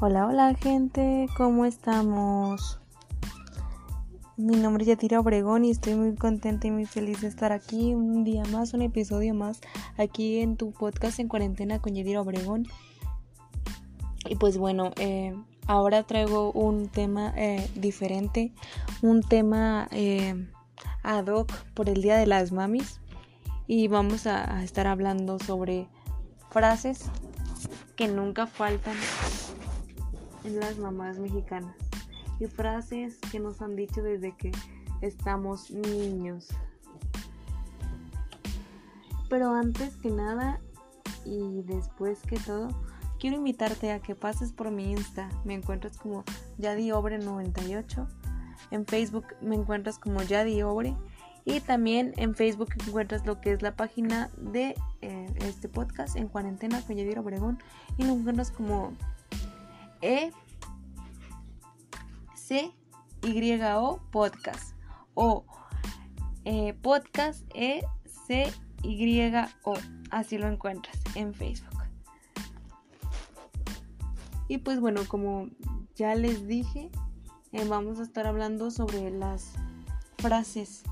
Hola, hola gente, ¿cómo estamos? Mi nombre es Yatira Obregón y estoy muy contenta y muy feliz de estar aquí un día más, un episodio más, aquí en tu podcast en cuarentena con Yatira Obregón. Y pues bueno, eh, ahora traigo un tema eh, diferente, un tema eh, ad hoc por el Día de las Mamis y vamos a, a estar hablando sobre frases que nunca faltan en las mamás mexicanas y frases que nos han dicho desde que estamos niños. Pero antes que nada y después que todo, quiero invitarte a que pases por mi Insta. Me encuentras como Yadiobre98. En Facebook me encuentras como Yadiobre. Y también en Facebook encuentras lo que es la página de eh, este podcast en cuarentena con Yadira Obregón. Y lo encuentras como E C Y O podcast. O eh, podcast E C Y O. Así lo encuentras en Facebook. Y pues bueno como ya les dije eh, vamos a estar hablando sobre las frases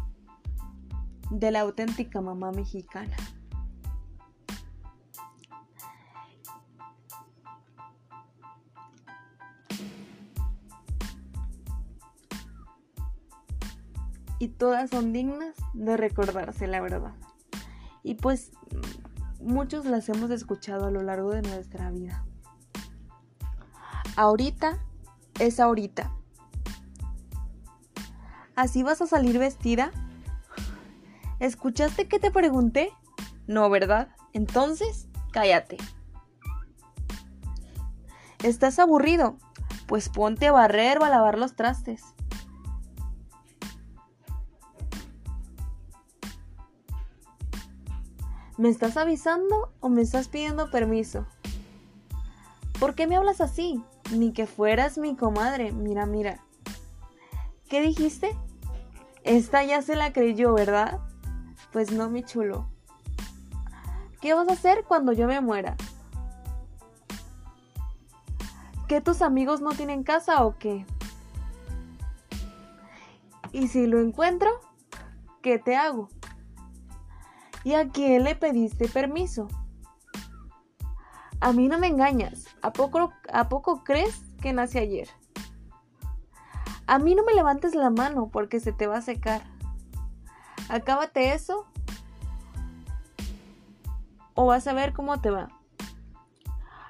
de la auténtica mamá mexicana y todas son dignas de recordarse, la verdad. Y pues muchos las hemos escuchado a lo largo de nuestra vida. Ahorita es ahorita. ¿Así vas a salir vestida? ¿Escuchaste que te pregunté? No, ¿verdad? Entonces, cállate. ¿Estás aburrido? Pues ponte a barrer o a lavar los trastes. ¿Me estás avisando o me estás pidiendo permiso? ¿Por qué me hablas así? Ni que fueras mi comadre. Mira, mira. ¿Qué dijiste? Esta ya se la creyó, ¿verdad? Pues no, mi chulo. ¿Qué vas a hacer cuando yo me muera? ¿Que tus amigos no tienen casa o qué? Y si lo encuentro, ¿qué te hago? ¿Y a quién le pediste permiso? A mí no me engañas. ¿A poco, ¿A poco crees que nace ayer? A mí no me levantes la mano porque se te va a secar. Acábate eso o vas a ver cómo te va.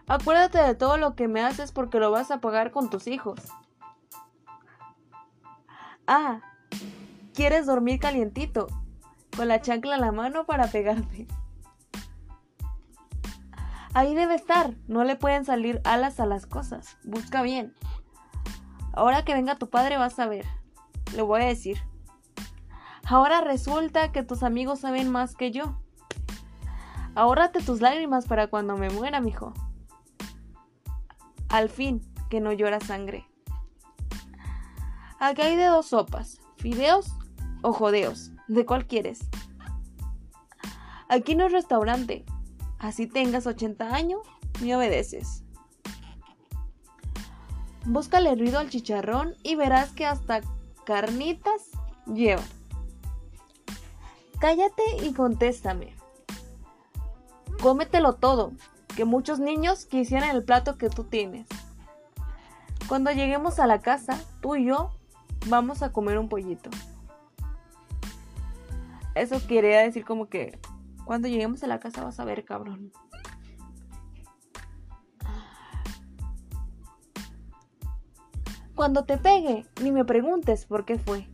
Acuérdate de todo lo que me haces porque lo vas a pagar con tus hijos. Ah, ¿quieres dormir calientito? Con la chancla en la mano para pegarte. Ahí debe estar, no le pueden salir alas a las cosas. Busca bien. Ahora que venga tu padre vas a ver. Le voy a decir. Ahora resulta que tus amigos saben más que yo. Ahórrate tus lágrimas para cuando me muera, mijo. Al fin, que no llora sangre. Acá hay de dos sopas, fideos o jodeos. ¿De cuál quieres? Aquí no es restaurante. Así tengas 80 años, me obedeces. Búscale ruido al chicharrón y verás que hasta carnitas lleva. Cállate y contéstame. Cómetelo todo, que muchos niños quisieran el plato que tú tienes. Cuando lleguemos a la casa, tú y yo vamos a comer un pollito. Eso quería decir como que cuando lleguemos a la casa vas a ver, cabrón. Cuando te pegue, ni me preguntes por qué fue.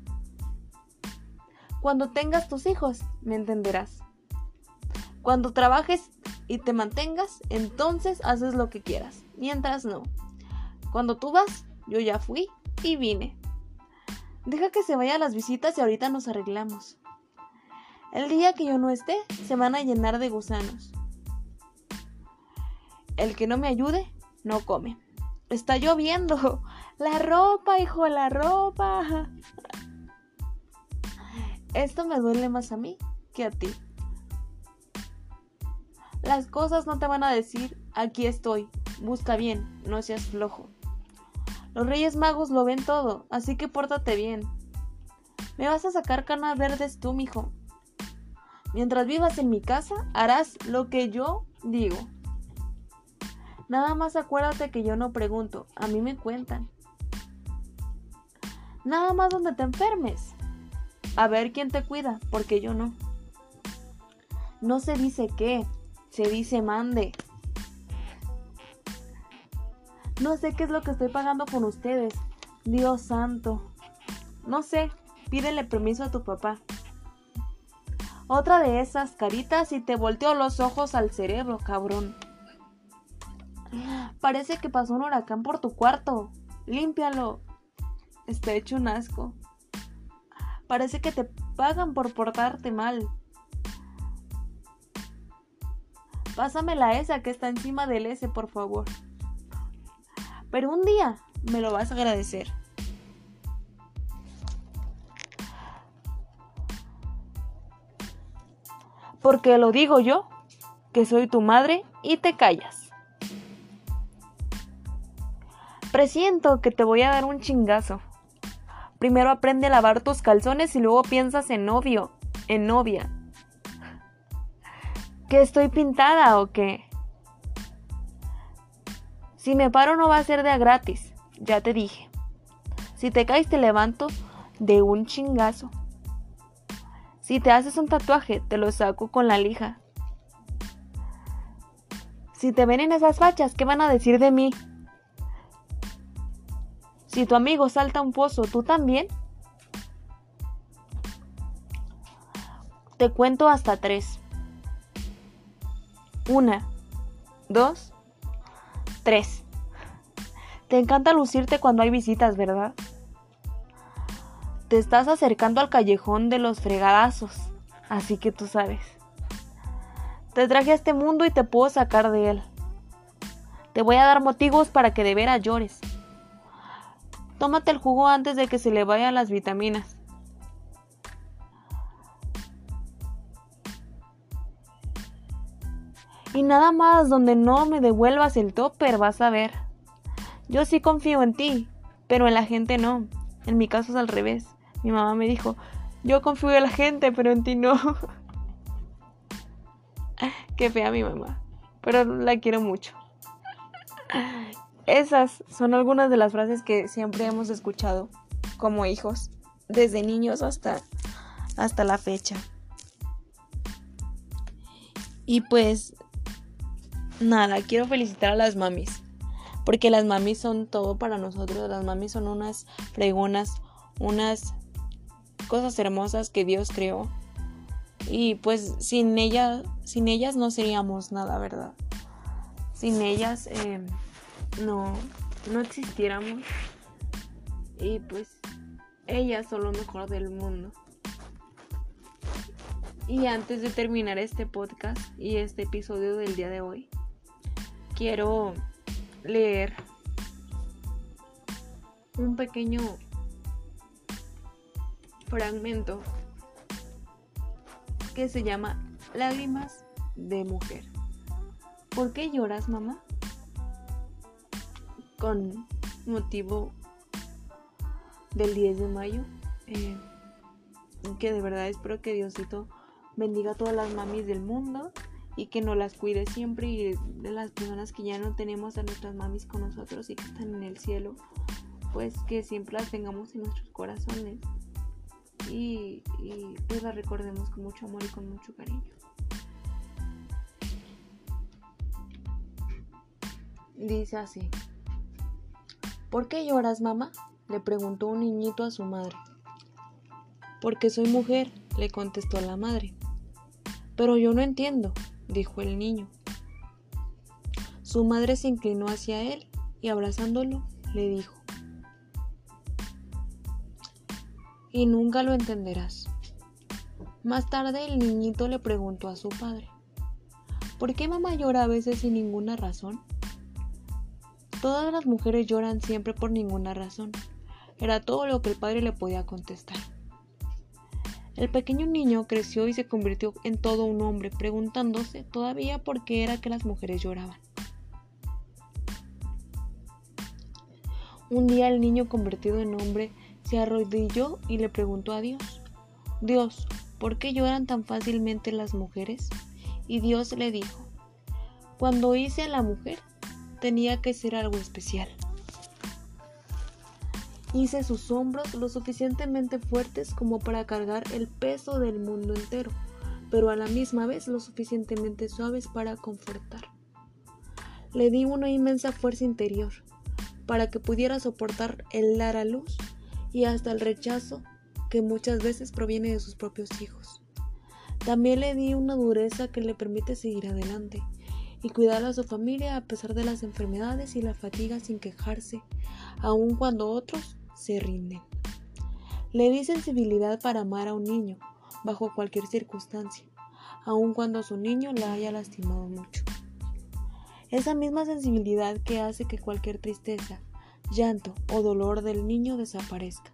Cuando tengas tus hijos, me entenderás. Cuando trabajes y te mantengas, entonces haces lo que quieras. Mientras no. Cuando tú vas, yo ya fui y vine. Deja que se vayan las visitas y ahorita nos arreglamos. El día que yo no esté, se van a llenar de gusanos. El que no me ayude, no come. Está lloviendo. La ropa, hijo, la ropa. Esto me duele más a mí que a ti. Las cosas no te van a decir, aquí estoy. busca bien, no seas flojo. Los Reyes Magos lo ven todo, así que pórtate bien. Me vas a sacar canas verdes tú, mijo. Mientras vivas en mi casa, harás lo que yo digo. Nada más acuérdate que yo no pregunto, a mí me cuentan. Nada más donde te enfermes. A ver quién te cuida, porque yo no. No se dice qué, se dice mande. No sé qué es lo que estoy pagando con ustedes. Dios santo. No sé, pídele permiso a tu papá. Otra de esas caritas y te volteó los ojos al cerebro, cabrón. Parece que pasó un huracán por tu cuarto. Límpialo. Está hecho un asco. Parece que te pagan por portarte mal. Pásame la esa que está encima del S, por favor. Pero un día me lo vas a agradecer. Porque lo digo yo, que soy tu madre y te callas. Presiento que te voy a dar un chingazo. Primero aprende a lavar tus calzones y luego piensas en novio, en novia. ¿Que estoy pintada o qué? Si me paro no va a ser de a gratis, ya te dije. Si te caes te levanto de un chingazo. Si te haces un tatuaje, te lo saco con la lija. Si te ven en esas fachas, ¿qué van a decir de mí? Si tu amigo salta un pozo, ¿tú también? Te cuento hasta tres. Una, dos, 3. Te encanta lucirte cuando hay visitas, ¿verdad? Te estás acercando al callejón de los fregadazos, así que tú sabes. Te traje a este mundo y te puedo sacar de él. Te voy a dar motivos para que de veras llores. Tómate el jugo antes de que se le vayan las vitaminas. Y nada más donde no me devuelvas el topper, vas a ver. Yo sí confío en ti, pero en la gente no. En mi caso es al revés. Mi mamá me dijo, yo confío en la gente, pero en ti no. Qué fea mi mamá, pero la quiero mucho. Esas son algunas de las frases que siempre hemos escuchado como hijos, desde niños hasta, hasta la fecha. Y pues nada, quiero felicitar a las mamis. Porque las mamis son todo para nosotros. Las mamis son unas fregonas, unas cosas hermosas que Dios creó. Y pues sin ellas, sin ellas no seríamos nada, ¿verdad? Sin ellas em, no, no existiéramos. Y pues ellas son lo mejor del mundo. Y antes de terminar este podcast y este episodio del día de hoy, quiero leer un pequeño fragmento que se llama Lágrimas de mujer. ¿Por qué lloras, mamá? Con motivo del 10 de mayo. Eh, que de verdad espero que Diosito bendiga a todas las mamis del mundo y que nos las cuide siempre y de las personas que ya no tenemos a nuestras mamis con nosotros y que están en el cielo, pues que siempre las tengamos en nuestros corazones y, pues las recordemos con mucho amor y con mucho cariño. Dice así. ¿Por qué lloras, mamá? le preguntó un niñito a su madre. Porque soy mujer, le contestó la madre. Pero yo no entiendo, dijo el niño. Su madre se inclinó hacia él y abrazándolo le dijo, y nunca lo entenderás. Más tarde el niñito le preguntó a su padre, ¿por qué mamá llora a veces sin ninguna razón? Todas las mujeres lloran siempre por ninguna razón. Era todo lo que el padre le podía contestar. El pequeño niño creció y se convirtió en todo un hombre, preguntándose todavía por qué era que las mujeres lloraban. Un día el niño convertido en hombre se arrodilló y le preguntó a Dios, Dios, ¿por qué lloran tan fácilmente las mujeres? Y Dios le dijo, cuando hice a la mujer tenía que ser algo especial. Hice sus hombros lo suficientemente fuertes como para cargar el peso del mundo entero, pero a la misma vez lo suficientemente suaves para confortar. Le di una inmensa fuerza interior, para que pudiera soportar el dar a luz y hasta el rechazo que muchas veces proviene de sus propios hijos. También le di una dureza que le permite seguir adelante y cuidar a su familia a pesar de las enfermedades y la fatiga sin quejarse, aun cuando otros se rinden. Le di sensibilidad para amar a un niño bajo cualquier circunstancia, aun cuando su niño la haya lastimado mucho. Esa misma sensibilidad que hace que cualquier tristeza, llanto o dolor del niño desaparezca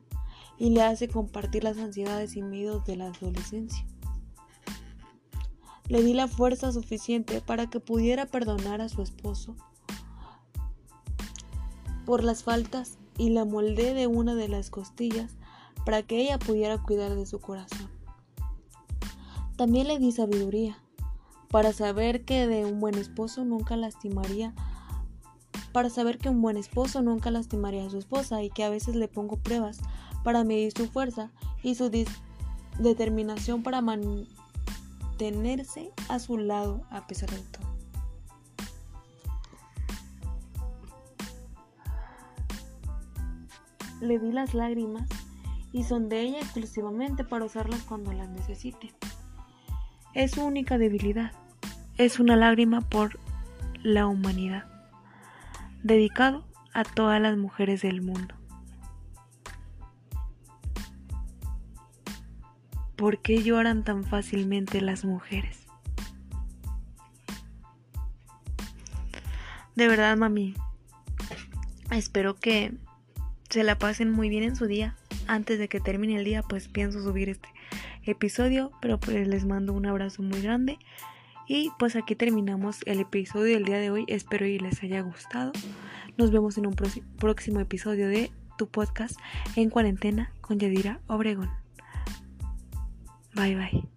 y le hace compartir las ansiedades y miedos de la adolescencia. Le di la fuerza suficiente para que pudiera perdonar a su esposo por las faltas y la moldé de una de las costillas para que ella pudiera cuidar de su corazón. También le di sabiduría para saber que de un buen esposo nunca lastimaría para saber que un buen esposo nunca lastimaría a su esposa y que a veces le pongo pruebas para medir su fuerza y su determinación para mantenerse a su lado a pesar de todo. le di las lágrimas y son de ella exclusivamente para usarlas cuando las necesite. Es su única debilidad. Es una lágrima por la humanidad, dedicado a todas las mujeres del mundo. ¿Por qué lloran tan fácilmente las mujeres? De verdad, mami, espero que se la pasen muy bien en su día. Antes de que termine el día, pues pienso subir este episodio, pero pues les mando un abrazo muy grande. Y pues aquí terminamos el episodio del día de hoy. Espero y les haya gustado. Nos vemos en un próximo episodio de tu podcast en cuarentena con Yadira Obregón. Bye bye.